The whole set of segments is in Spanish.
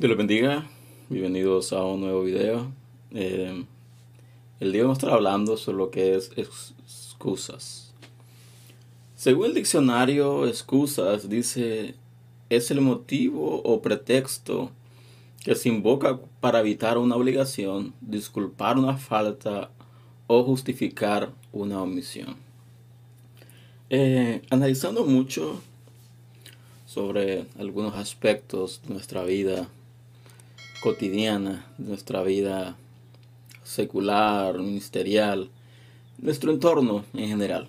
Dios los bendiga, bienvenidos a un nuevo video. Eh, el día vamos a estar hablando sobre lo que es excusas. Según el diccionario, excusas dice es el motivo o pretexto que se invoca para evitar una obligación, disculpar una falta o justificar una omisión. Eh, analizando mucho sobre algunos aspectos de nuestra vida cotidiana, nuestra vida secular, ministerial, nuestro entorno en general.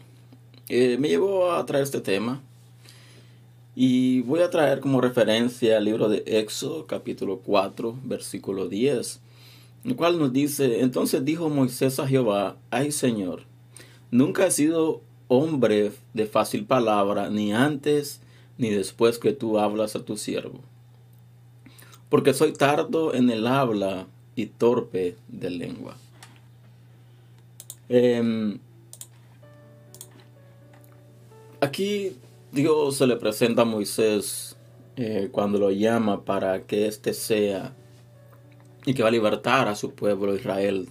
Eh, me llevó a traer este tema y voy a traer como referencia el libro de Éxodo capítulo 4 versículo 10, el cual nos dice, entonces dijo Moisés a Jehová, ay Señor, nunca he sido hombre de fácil palabra, ni antes ni después que tú hablas a tu siervo porque soy tardo en el habla y torpe de lengua. Em, aquí Dios se le presenta a Moisés eh, cuando lo llama para que éste sea y que va a libertar a su pueblo Israel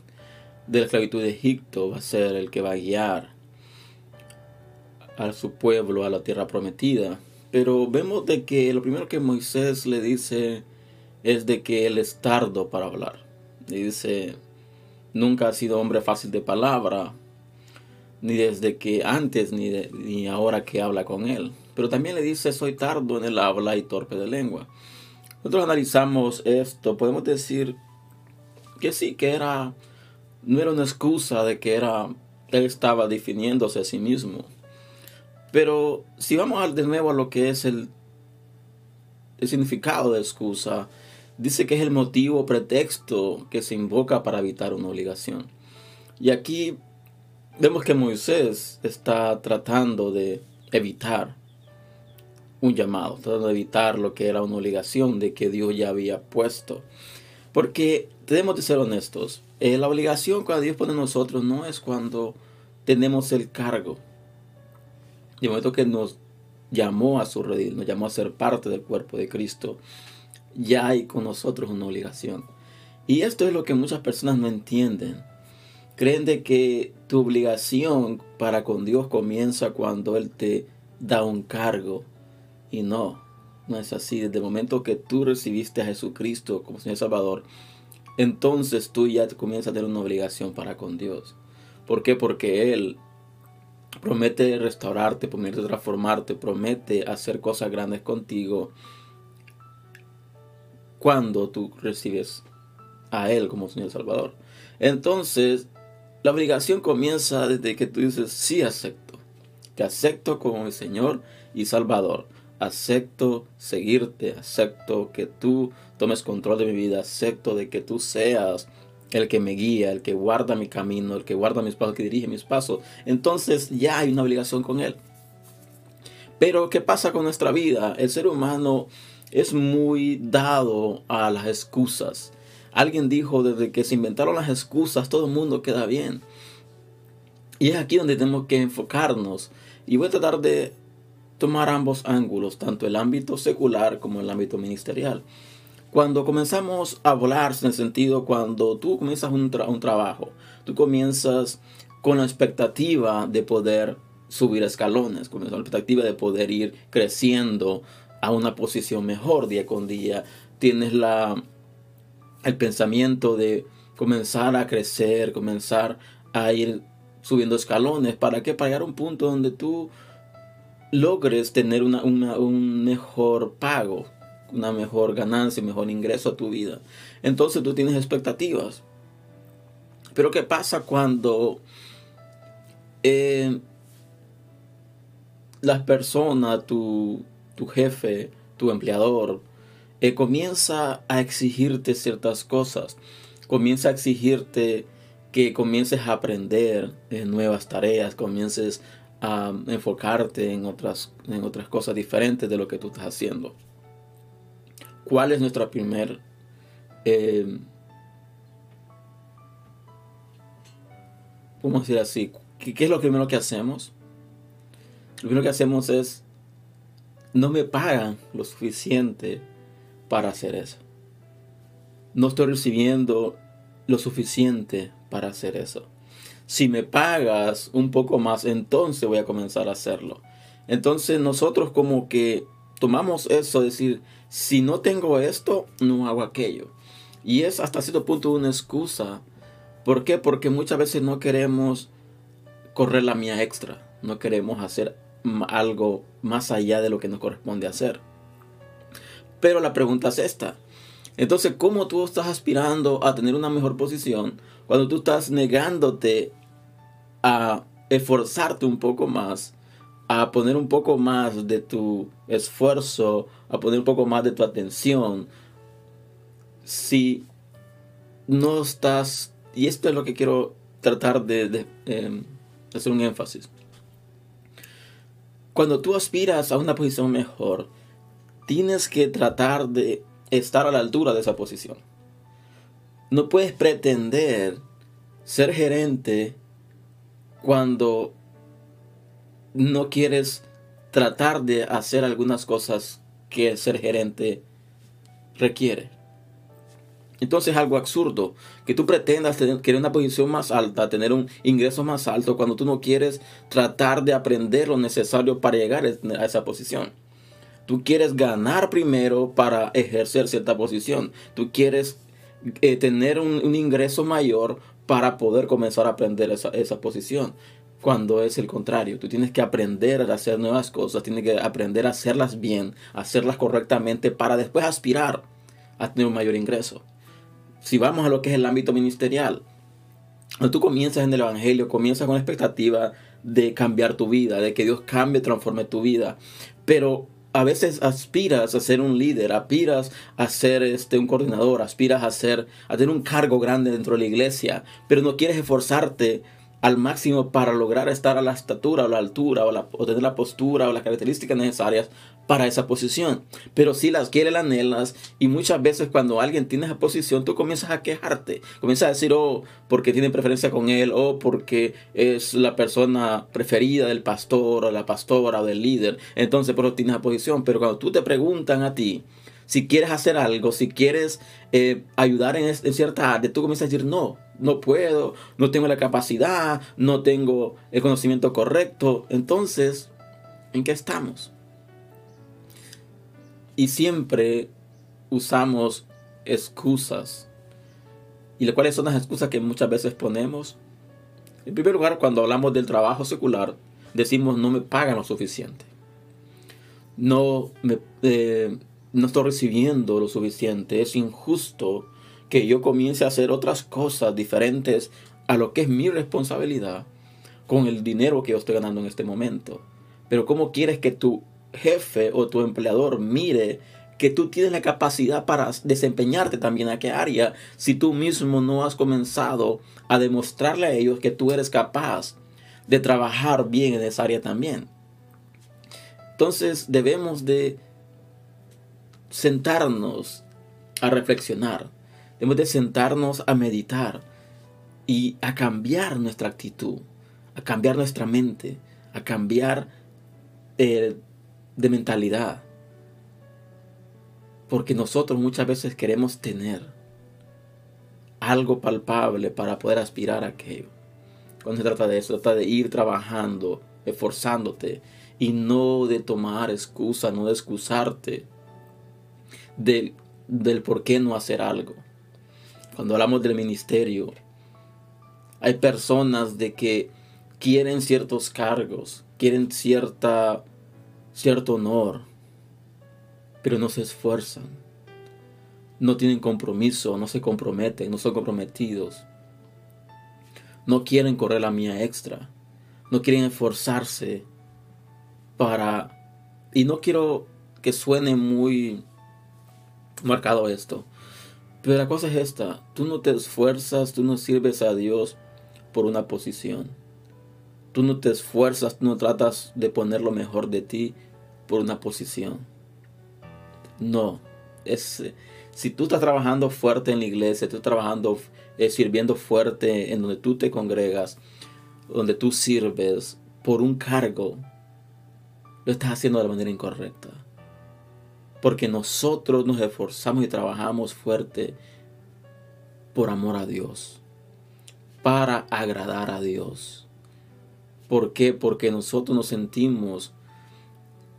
de la esclavitud de Egipto, va a ser el que va a guiar a su pueblo a la tierra prometida. Pero vemos de que lo primero que Moisés le dice es de que él es tardo para hablar. Y dice, nunca ha sido hombre fácil de palabra, ni desde que antes ni, ni ahora que habla con él. Pero también le dice, soy tardo en el habla y torpe de lengua. Nosotros analizamos esto, podemos decir que sí, que era, no era una excusa de que era, él estaba definiéndose a sí mismo. Pero si vamos de nuevo a lo que es el, el significado de excusa, dice que es el motivo pretexto que se invoca para evitar una obligación. Y aquí vemos que Moisés está tratando de evitar un llamado, tratando de evitar lo que era una obligación de que Dios ya había puesto. Porque tenemos de ser honestos, eh, la obligación cuando Dios pone en nosotros no es cuando tenemos el cargo. De momento que nos llamó a su redil, nos llamó a ser parte del cuerpo de Cristo, ya hay con nosotros una obligación. Y esto es lo que muchas personas no entienden. Creen de que tu obligación para con Dios comienza cuando Él te da un cargo. Y no, no es así. Desde el momento que tú recibiste a Jesucristo como Señor Salvador, entonces tú ya comienzas a tener una obligación para con Dios. ¿Por qué? Porque Él promete restaurarte, promete transformarte, promete hacer cosas grandes contigo cuando tú recibes a Él como Señor Salvador. Entonces, la obligación comienza desde que tú dices, sí acepto. Te acepto como mi Señor y Salvador. Acepto seguirte, acepto que tú tomes control de mi vida, acepto de que tú seas el que me guía, el que guarda mi camino, el que guarda mis pasos, el que dirige mis pasos. Entonces ya hay una obligación con Él. Pero ¿qué pasa con nuestra vida? El ser humano es muy dado a las excusas. Alguien dijo, desde que se inventaron las excusas, todo el mundo queda bien. Y es aquí donde tenemos que enfocarnos. Y voy a tratar de tomar ambos ángulos, tanto el ámbito secular como el ámbito ministerial. Cuando comenzamos a volar, en el sentido, cuando tú comienzas un, un trabajo, tú comienzas con la expectativa de poder subir escalones, con la expectativa de poder ir creciendo a una posición mejor día con día. Tienes la, el pensamiento de comenzar a crecer, comenzar a ir subiendo escalones. ¿Para qué? Para llegar a un punto donde tú logres tener una, un mejor pago, una mejor ganancia, un mejor ingreso a tu vida. Entonces tú tienes expectativas. Pero ¿qué pasa cuando eh, las personas, tu, tu jefe, tu empleador, eh, comienza a exigirte ciertas cosas, comienza a exigirte que comiences a aprender nuevas tareas, comiences a enfocarte en otras, en otras cosas diferentes de lo que tú estás haciendo. ¿Cuál es nuestra primer eh, a decir así, ¿qué, ¿qué, es lo primero que hacemos? Lo primero que hacemos es no me pagan lo suficiente para hacer eso. no estoy recibiendo lo suficiente para hacer eso. Si me pagas un poco más, entonces voy a comenzar a hacerlo. Entonces nosotros como que tomamos eso, decir, si no tengo esto, no hago aquello. Y es hasta cierto punto una excusa. ¿Por qué? Porque muchas veces no queremos correr la mía extra. No queremos hacer algo más allá de lo que nos corresponde hacer. Pero la pregunta es esta. Entonces, ¿cómo tú estás aspirando a tener una mejor posición cuando tú estás negándote a esforzarte un poco más, a poner un poco más de tu esfuerzo, a poner un poco más de tu atención, si no estás, y esto es lo que quiero tratar de, em, hacer un énfasis, cuando tú aspiras a una posición mejor, tienes que tratar de estar a la altura de esa posición. No puedes pretender ser gerente cuando no quieres tratar de hacer algunas cosas que ser gerente requiere. Entonces es algo absurdo que tú pretendas tener, querer una posición más alta, tener un ingreso más alto, cuando tú no quieres tratar de aprender lo necesario para llegar a esa posición. Tú quieres ganar primero para ejercer cierta posición. Tú quieres eh, tener un, ingreso mayor para poder comenzar a aprender esa, esa posición cuando es el contrario. Tú tienes que aprender a hacer nuevas cosas, tienes que aprender a hacerlas bien, hacerlas correctamente para después aspirar a tener un mayor ingreso si vamos a lo que es el ámbito ministerial, cuando tú comienzas en el Evangelio, comienzas con la expectativa de cambiar tu vida, de que Dios cambie, transforme tu vida. Pero a veces aspiras a ser un líder, aspiras a ser este, un coordinador, aspiras a, ser, a tener un cargo grande dentro de la iglesia, pero no quieres esforzarte al máximo para lograr estar a la estatura o la altura o, la, tener la postura o las características necesarias para esa posición. Pero si las quieres, las anhelas y muchas veces cuando alguien tiene esa posición tú comienzas a quejarte, comienzas a decir, oh, porque tiene preferencia con él o porque es la persona preferida del pastor o la pastora o del líder. Entonces por eso tienes esa posición. Pero cuando tú te preguntan a ti, si quieres hacer algo, si quieres eh, ayudar en, en, cierta área, tú comienzas a decir, no, no puedo, no tengo la capacidad, no tengo el conocimiento correcto. Entonces, ¿en qué estamos? Y siempre usamos excusas. ¿Y cuáles son las excusas que muchas veces ponemos? En primer lugar, cuando hablamos del trabajo secular, decimos no me pagan lo suficiente. No, me, eh, no estoy recibiendo lo suficiente. Es injusto que yo comience a hacer otras cosas diferentes a lo que es mi responsabilidad con el dinero que yo estoy ganando en este momento. Pero ¿cómo quieres que tu jefe o tu empleador mire que tú tienes la capacidad para desempeñarte también en qué área si tú mismo no has comenzado a demostrarle a ellos que tú eres capaz de trabajar bien en esa área también? Entonces debemos de sentarnos a reflexionar Debemos de sentarnos a meditar y a cambiar nuestra actitud, a cambiar nuestra mente, a cambiar eh, de mentalidad. Porque nosotros muchas veces queremos tener algo palpable para poder aspirar a aquello. Cuando se trata de eso, se trata de ir trabajando, esforzándote y no de tomar excusa, no de excusarte del, del por qué no hacer algo cuando hablamos del ministerio, hay personas de que quieren ciertos cargos, quieren cierta, cierto honor, pero no se esfuerzan. No tienen compromiso, no se comprometen, no son comprometidos. No quieren correr la mía extra. No quieren esforzarse para... Y no quiero que suene muy marcado esto. Pero la cosa es esta, tú no te esfuerzas, tú no sirves a Dios por una posición. Tú no te esfuerzas, tú no tratas de poner lo mejor de ti por una posición. No, es, si tú estás trabajando fuerte en la iglesia, tú estás trabajando, eh, sirviendo fuerte en donde tú te congregas, donde tú sirves por un cargo, lo estás haciendo de la manera incorrecta porque nosotros nos esforzamos y trabajamos fuerte por amor a Dios, para agradar a Dios. ¿Por qué? Porque nosotros nos sentimos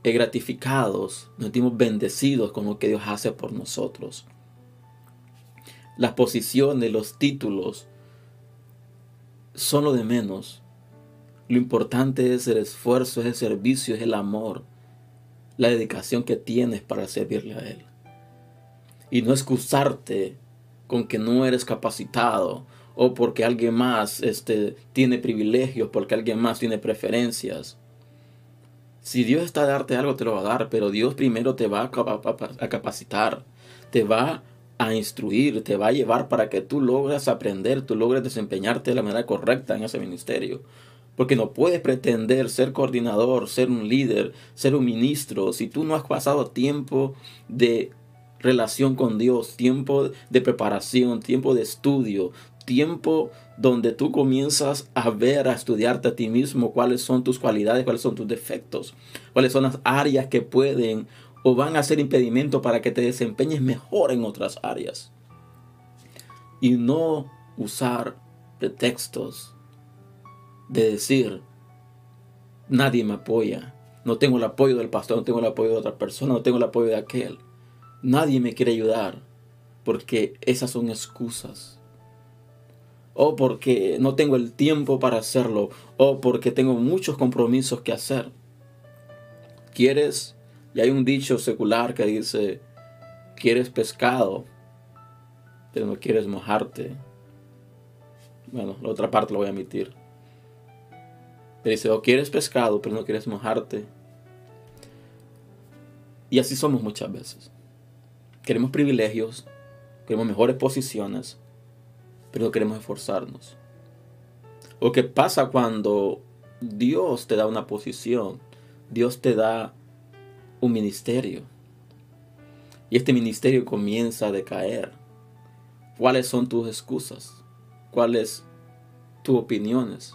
gratificados, nos sentimos bendecidos con lo que Dios hace por nosotros. Las posiciones, los títulos son lo de menos. Lo importante es el esfuerzo, es el servicio, es el amor, la dedicación que tienes para servirle a Él. Y no excusarte con que no eres capacitado o porque alguien más este, tiene privilegios, porque alguien más tiene preferencias. Si Dios está a darte algo, te lo va a dar, pero Dios primero te va a capacitar, te va a instruir, te va a llevar para que tú logres aprender, tú logres desempeñarte de la manera correcta en ese ministerio. Porque no puedes pretender ser coordinador, ser un líder, ser un ministro, si tú no has pasado tiempo de relación con Dios, tiempo de preparación, tiempo de estudio, tiempo donde tú comienzas a ver, a estudiarte a ti mismo cuáles son tus cualidades, cuáles son tus defectos, cuáles son las áreas que pueden o van a ser impedimento para que te desempeñes mejor en otras áreas. Y no usar pretextos de decir, nadie me apoya, no tengo el apoyo del pastor, no tengo el apoyo de otra persona, no tengo el apoyo de aquel. Nadie me quiere ayudar porque esas son excusas. O porque no tengo el tiempo para hacerlo. O porque tengo muchos compromisos que hacer. ¿Quieres? Y hay un dicho secular que dice, quieres pescado, pero no quieres mojarte. Bueno, la otra parte lo voy a emitir. Pero dice, o quieres pescado, pero no quieres mojarte. Y así somos muchas veces. Queremos privilegios, queremos mejores posiciones, pero no queremos esforzarnos. O qué pasa cuando Dios te da una posición, Dios te da un ministerio. Y este ministerio comienza a decaer. ¿Cuáles son tus excusas? ¿Cuáles tus opiniones?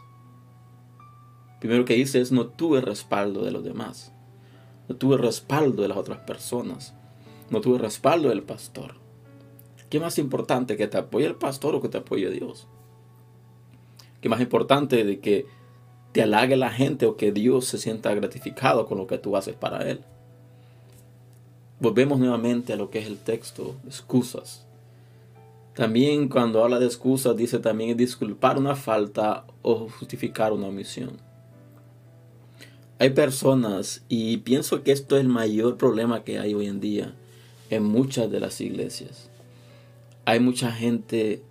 Primero que dice es no tuve respaldo de los demás. No tuve respaldo de las otras personas no tuve respaldo del pastor. ¿Qué más importante que te apoye el pastor o que te apoye Dios? ¿Qué más importante de que te halague la gente o que Dios se sienta gratificado con lo que tú haces para Él? Volvemos nuevamente a lo que es el texto, excusas. También cuando habla de excusas dice también disculpar una falta o justificar una omisión. Hay personas, y pienso que esto es el mayor problema que hay hoy en día, en muchas de las iglesias. Hay mucha gente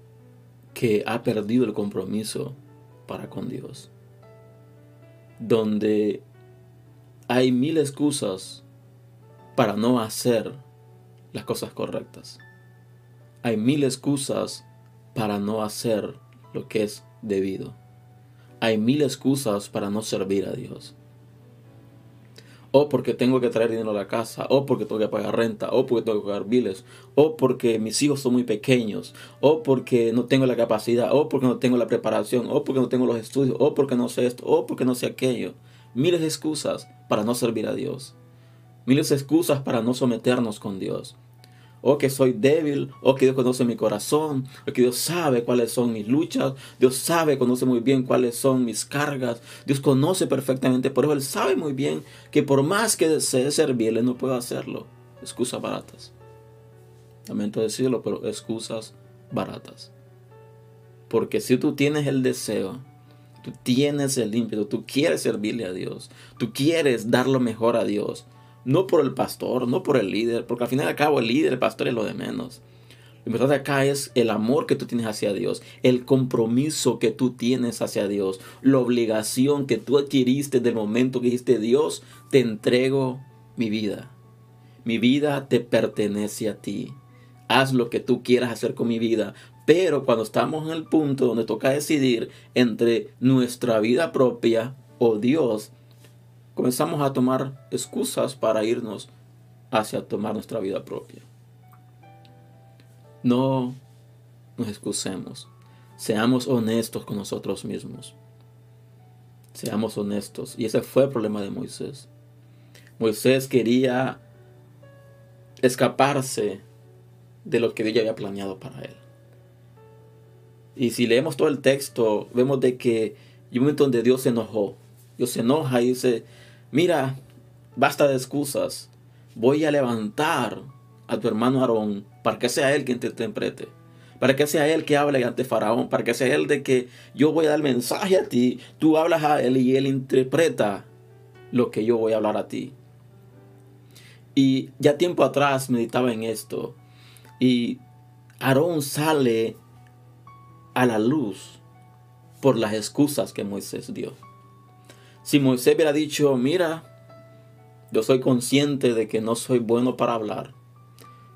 que ha perdido el compromiso para con Dios. Donde hay mil excusas para no hacer las cosas correctas. Hay mil excusas para no hacer lo que es debido. Hay mil excusas para no servir a Dios o porque tengo que traer dinero a la casa, o porque tengo que pagar renta, o porque tengo que pagar biles, o porque mis hijos son muy pequeños, o porque no tengo la capacidad, o porque no tengo la preparación, o porque no tengo los estudios, o porque no sé esto, o porque no sé aquello. Miles de excusas para no servir a Dios. Miles de excusas para no someternos con Dios o que soy débil, o que Dios conoce mi corazón, o que Dios sabe cuáles son mis luchas, Dios sabe, conoce muy bien cuáles son mis cargas, Dios conoce perfectamente, por eso Él sabe muy bien que por más que desee servirle, no puedo hacerlo. Excusas baratas. Lamento decirlo, pero excusas baratas. Porque si tú tienes el deseo, tú tienes el ímpetu, tú quieres servirle a Dios, tú quieres dar lo mejor a Dios, no por el pastor, no por el líder, porque al final y al cabo el líder, el pastor es lo de menos. Lo importante acá es el amor que tú tienes hacia Dios, el compromiso que tú tienes hacia Dios, la obligación que tú adquiriste del momento que dijiste, Dios, te entrego mi vida. Mi vida te pertenece a ti. Haz lo que tú quieras hacer con mi vida. Pero cuando estamos en el punto donde toca decidir entre nuestra vida propia o Dios, comenzamos a tomar excusas para irnos hacia tomar nuestra vida propia. No nos excusemos. Seamos honestos con nosotros mismos. Seamos honestos. Y ese fue el problema de Moisés. Moisés quería escaparse de lo que Dios había planeado para él. Y si leemos todo el texto, vemos de que hay un momento donde Dios se enojó. Dios se enoja y dice, mira, basta de excusas. Voy a levantar a tu hermano Aarón para que sea él quien te interprete. Para que sea él que hable ante Faraón. Para que sea él de que yo voy a dar mensaje a ti. Tú hablas a él y él interpreta lo que yo voy a hablar a ti. Y ya tiempo atrás meditaba en esto. Y Aarón sale a la luz por las excusas que Moisés dio. Si Moisés hubiera dicho, mira, yo soy consciente de que no soy bueno para hablar.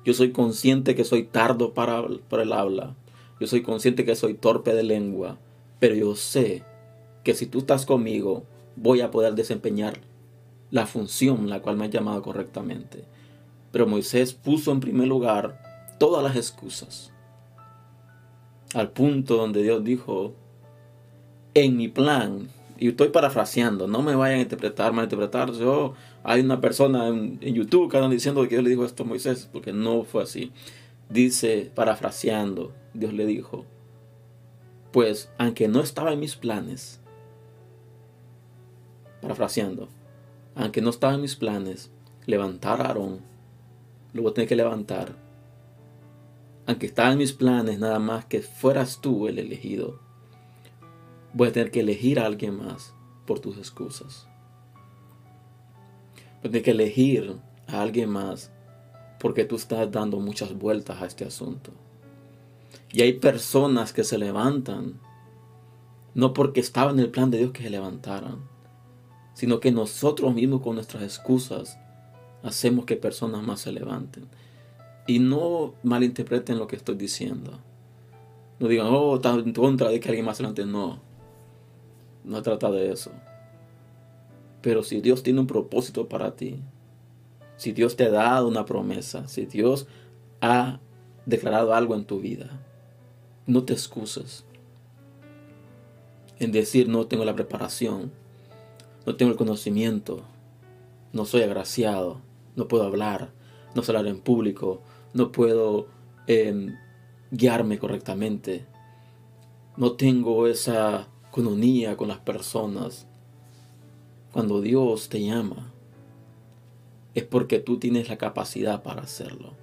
Yo soy consciente que soy tardo para, el habla. Yo soy consciente que soy torpe de lengua. Pero yo sé que si tú estás conmigo, voy a poder desempeñar la función la cual me has llamado correctamente. Pero Moisés puso en primer lugar todas las excusas. Al punto donde Dios dijo, en mi plan, y estoy parafraseando, no me vayan a interpretar, interpretar yo, hay una persona en, YouTube que anda diciendo que Dios le dijo esto a Moisés, porque no fue así. Dice, parafraseando, Dios le dijo, pues aunque no estaba en mis planes, parafraseando, aunque no estaba en mis planes, levantar a Aarón, lo voy que levantar. Aunque estaba en mis planes nada más que fueras tú el elegido, voy a tener que elegir a alguien más por tus excusas. Voy a tener que elegir a alguien más porque tú estás dando muchas vueltas a este asunto. Y hay personas que se levantan, no porque estaba en el plan de Dios que se levantaran, sino que nosotros mismos con nuestras excusas hacemos que personas más se levanten. Y no malinterpreten lo que estoy diciendo. No digan, oh, está en contra de que alguien más se levante. No, no trata de eso. Pero si Dios tiene un propósito para ti, si Dios te ha dado una promesa, si Dios ha declarado algo en tu vida, no te excuses en decir no tengo la preparación, no tengo el conocimiento, no soy agraciado, no puedo hablar, no sé hablar en público, no puedo em, guiarme correctamente, no tengo esa cononía con las personas. Cuando Dios te llama, es porque tú tienes la capacidad para hacerlo.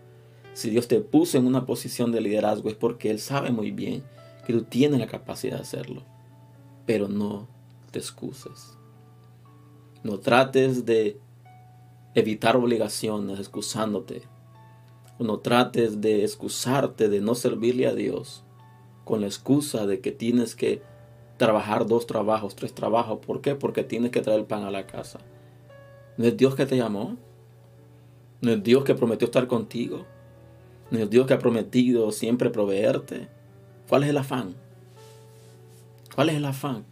Si Dios te puso en una posición de liderazgo es porque Él sabe muy bien que tú tienes la capacidad de hacerlo. Pero no te excuses. No trates de evitar obligaciones excusándote. O no trates de excusarte de no servirle a Dios con la excusa de que tienes que trabajar dos trabajos, tres trabajos. ¿Por qué? Porque tienes que traer pan a la casa. ¿No es Dios que te llamó? ¿No es Dios que prometió estar contigo? ¿No es Dios que ha prometido siempre proveerte? ¿Cuál es el afán? ¿Cuál es el afán?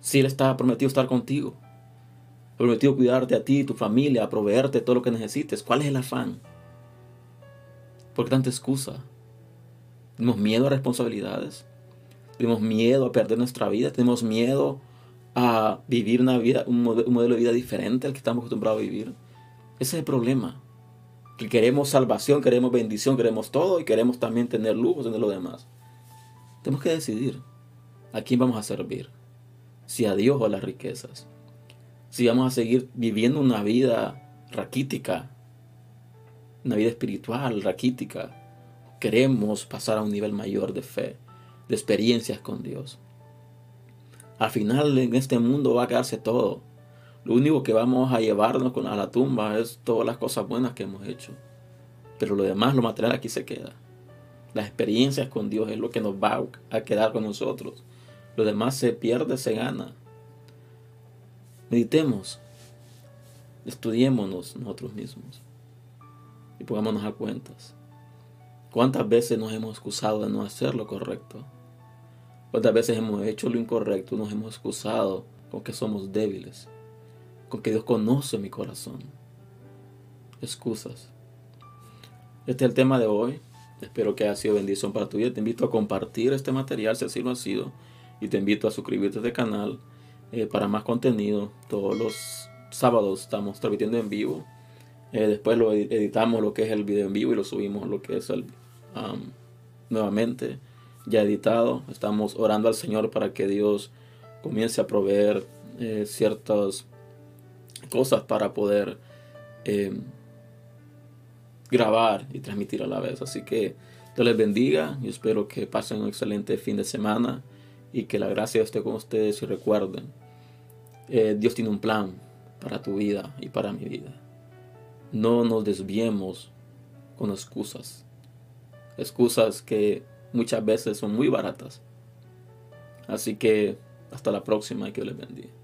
Si Él está prometido estar contigo, prometido cuidarte a ti, tu familia, proveerte todo lo que necesites, ¿cuál es el afán? ¿Por qué tanta excusa? ¿Tenemos miedo a responsabilidades? ¿Tenemos miedo a perder nuestra vida? ¿Tenemos miedo a vivir una vida, un modelo de vida diferente al que estamos acostumbrados a vivir? Ese es el problema. Que queremos salvación, queremos bendición, queremos todo y queremos también tener lujos, tener lo demás. Tenemos que decidir a quién vamos a servir si a Dios o a las riquezas. Si vamos a seguir viviendo una vida raquítica, una vida espiritual raquítica, queremos pasar a un nivel mayor de fe, de experiencias con Dios. Al final en este mundo va a quedarse todo. Lo único que vamos a llevarnos a la tumba es todas las cosas buenas que hemos hecho. Pero lo demás, lo material aquí se queda. Las experiencias con Dios es lo que nos va a quedar con nosotros. Lo demás se pierde, se gana. Meditemos. Estudiémonos nosotros mismos. Y pongámonos a cuentas. ¿Cuántas veces nos hemos excusado de no hacer lo correcto? ¿Cuántas veces hemos hecho lo incorrecto? Nos hemos excusado con que somos débiles. Con que Dios conoce mi corazón. Excusas. Este es el tema de hoy. Espero que haya sido bendición para tu vida. Te invito a compartir este material si así lo ha sido y te invito a suscribirte a este canal eh, para más contenido. Todos los sábados estamos transmitiendo en vivo. Eh, después lo editamos lo que es el video en vivo y lo subimos lo que es el nuevamente. Ya editado. Estamos orando al Señor para que Dios comience a proveer eh, ciertas cosas para poder em, grabar y transmitir a la vez. Así que Dios les bendiga y espero que pasen un excelente fin de semana y que la gracia esté con ustedes y recuerden, eh, Dios tiene un plan para tu vida y para mi vida. No nos desviemos con excusas. Excusas que muchas veces son muy baratas. Así que hasta la próxima y que Dios les bendiga.